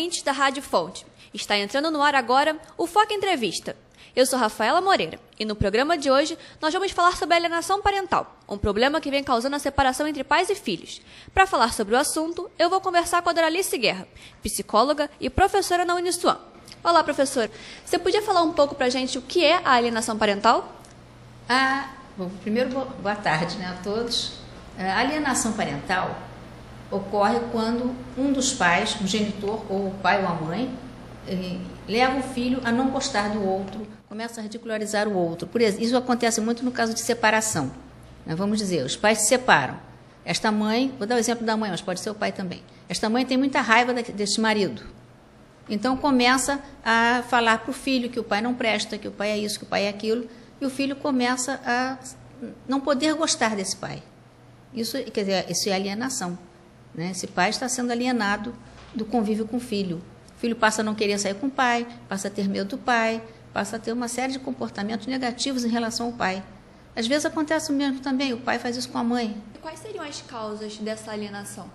da Rádio Fonte. Está entrando no ar agora o Foca Entrevista. Eu sou Rafaela Moreira e no programa de hoje nós vamos falar sobre a alienação parental, um problema que vem causando a separação entre pais e filhos. Para falar sobre o assunto, eu vou conversar com a Doralice Guerra, psicóloga e professora na Uniswan. Olá, professora. Você podia falar um pouco para a gente o que é a alienação parental? Ah, bom, primeiro, boa tarde né, a todos. A alienação parental ocorre quando um dos pais, um genitor, ou o pai ou a mãe, eh, leva o filho a não gostar do outro, começa a ridicularizar o outro. Por isso acontece muito no caso de separação. Né? Vamos dizer, os pais se separam. Esta mãe, vou dar o exemplo da mãe, mas pode ser o pai também. Esta mãe tem muita raiva deste marido. Então começa a falar para o filho que o pai não presta, que o pai é isso, que o pai é aquilo, e o filho começa a não poder gostar desse pai. Isso, quer dizer, isso é alienação. Né? Esse pai está sendo alienado do convívio com o filho. O filho passa a não querer sair com o pai, passa a ter medo do pai, passa a ter uma série de comportamentos negativos em relação ao pai. Às vezes acontece o mesmo também, o pai faz isso com a mãe. Quais seriam as causas dessa alienação?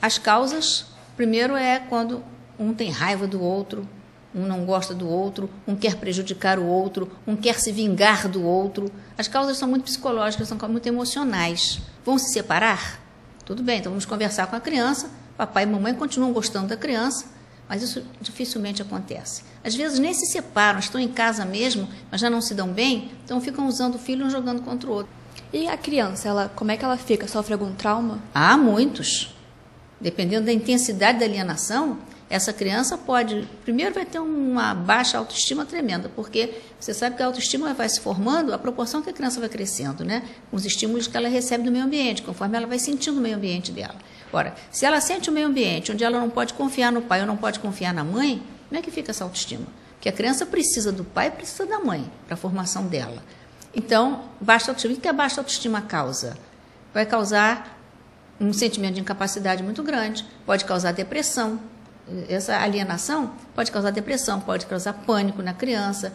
As causas, primeiro é quando um tem raiva do outro, um não gosta do outro, um quer prejudicar o outro, um quer se vingar do outro. As causas são muito psicológicas, são muito emocionais. Vão se separar? Tudo bem, então vamos conversar com a criança. Papai e mamãe continuam gostando da criança, mas isso dificilmente acontece. Às vezes nem se separam, estão em casa mesmo, mas já não se dão bem, então ficam usando o filho um jogando contra o outro. E a criança, ela, como é que ela fica? Sofre algum trauma? Há muitos. Dependendo da intensidade da alienação, essa criança pode, primeiro vai ter uma baixa autoestima tremenda, porque você sabe que a autoestima vai se formando à proporção que a criança vai crescendo, né? Com os estímulos que ela recebe do meio ambiente, conforme ela vai sentindo o meio ambiente dela. Ora, se ela sente o meio ambiente onde ela não pode confiar no pai ou não pode confiar na mãe, como é que fica essa autoestima? Porque a criança precisa do pai precisa da mãe para a formação dela. Então, baixa autoestima. O que a baixa autoestima causa? Vai causar um sentimento de incapacidade muito grande, pode causar depressão, essa alienação pode causar depressão, pode causar pânico na criança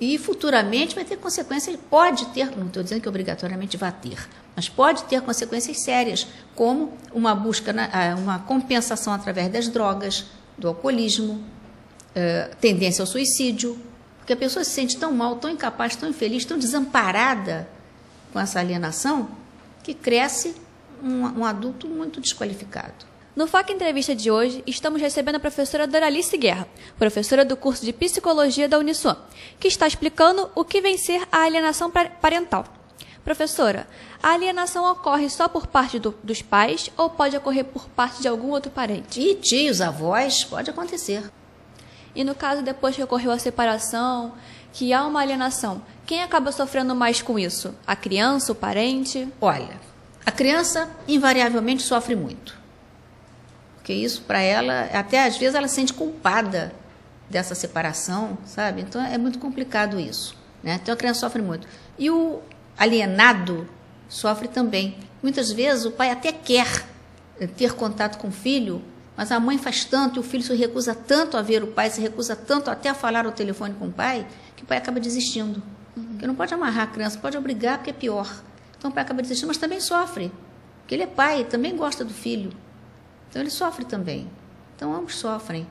e futuramente vai ter consequências, pode ter, não estou dizendo que obrigatoriamente vai ter, mas pode ter consequências sérias, como uma busca, ah, uma compensação através das drogas, do alcoolismo, eh, tendência ao suicídio, porque a pessoa se sente tão mal, tão incapaz, tão infeliz, tão desamparada com essa alienação, que cresce um, um adulto muito desqualificado. No FAC Entrevista de hoje, estamos recebendo a professora Doralice Guerra, professora do curso de Psicologia da Uniswan, que está explicando o que vem ser a alienação parental. Professora, a alienação ocorre só por parte do, dos pais ou pode ocorrer por parte de algum outro parente? E tios, avós, pode acontecer. E no caso depois que ocorreu a separação, que há uma alienação, quem acaba sofrendo mais com isso? A criança, o parente? Olha, a criança invariavelmente sofre muito porque isso para ela, até às vezes ela se sente culpada dessa separação, sabe? Então é muito complicado isso, né? Então a criança sofre muito. E o alienado sofre também. Muitas vezes o pai até quer ter contato com o filho, mas a mãe faz tanto e o filho se recusa tanto a ver o pai, se recusa tanto até a falar ao telefone com o pai, que o pai acaba desistindo. Uhum. Porque não pode amarrar a criança, pode obrigar, porque é pior. Então o pai acaba desistindo, mas também sofre. Porque ele é pai, também gosta do filho. Então ele sofre também. Então ambos sofrem.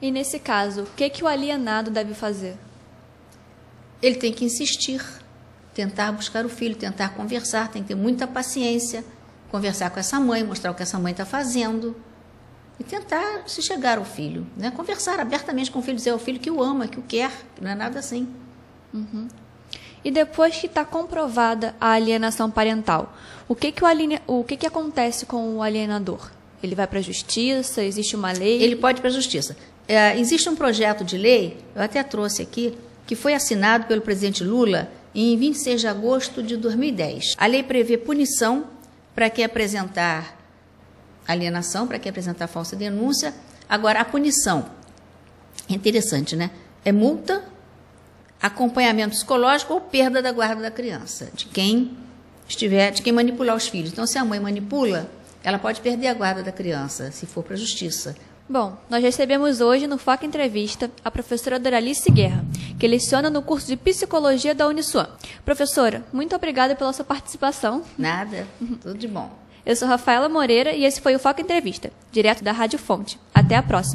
E nesse caso, o que, que o alienado deve fazer? Ele tem que insistir, tentar buscar o filho, tentar conversar, tem que ter muita paciência, conversar com essa mãe, mostrar o que essa mãe está fazendo e tentar se chegar ao filho, né? Conversar abertamente com o filho, dizer ao filho que o ama, que o quer, que não é nada assim. Uhum. E depois que está comprovada a alienação parental, o que que, o, aline... o que que acontece com o alienador? Ele vai para a justiça? Existe uma lei? Ele pode ir para a justiça. É, existe um projeto de lei, eu até trouxe aqui, que foi assinado pelo presidente Lula em 26 de agosto de 2010. A lei prevê punição para quem apresentar alienação, para quem apresentar falsa denúncia. Agora, a punição, é interessante, né? É multa, acompanhamento psicológico ou perda da guarda da criança, de quem estiver, de quem manipular os filhos. Então, se a mãe manipula, ela pode perder a guarda da criança, se for para a justiça. Bom, nós recebemos hoje no FAC Entrevista a professora Doralice Guerra, que leciona no curso de Psicologia da Uniswan. Professora, muito obrigada pela sua participação. Nada, tudo de bom. Eu sou Rafaela Moreira e esse foi o FAC Entrevista, direto da Rádio Fonte. Até a próxima.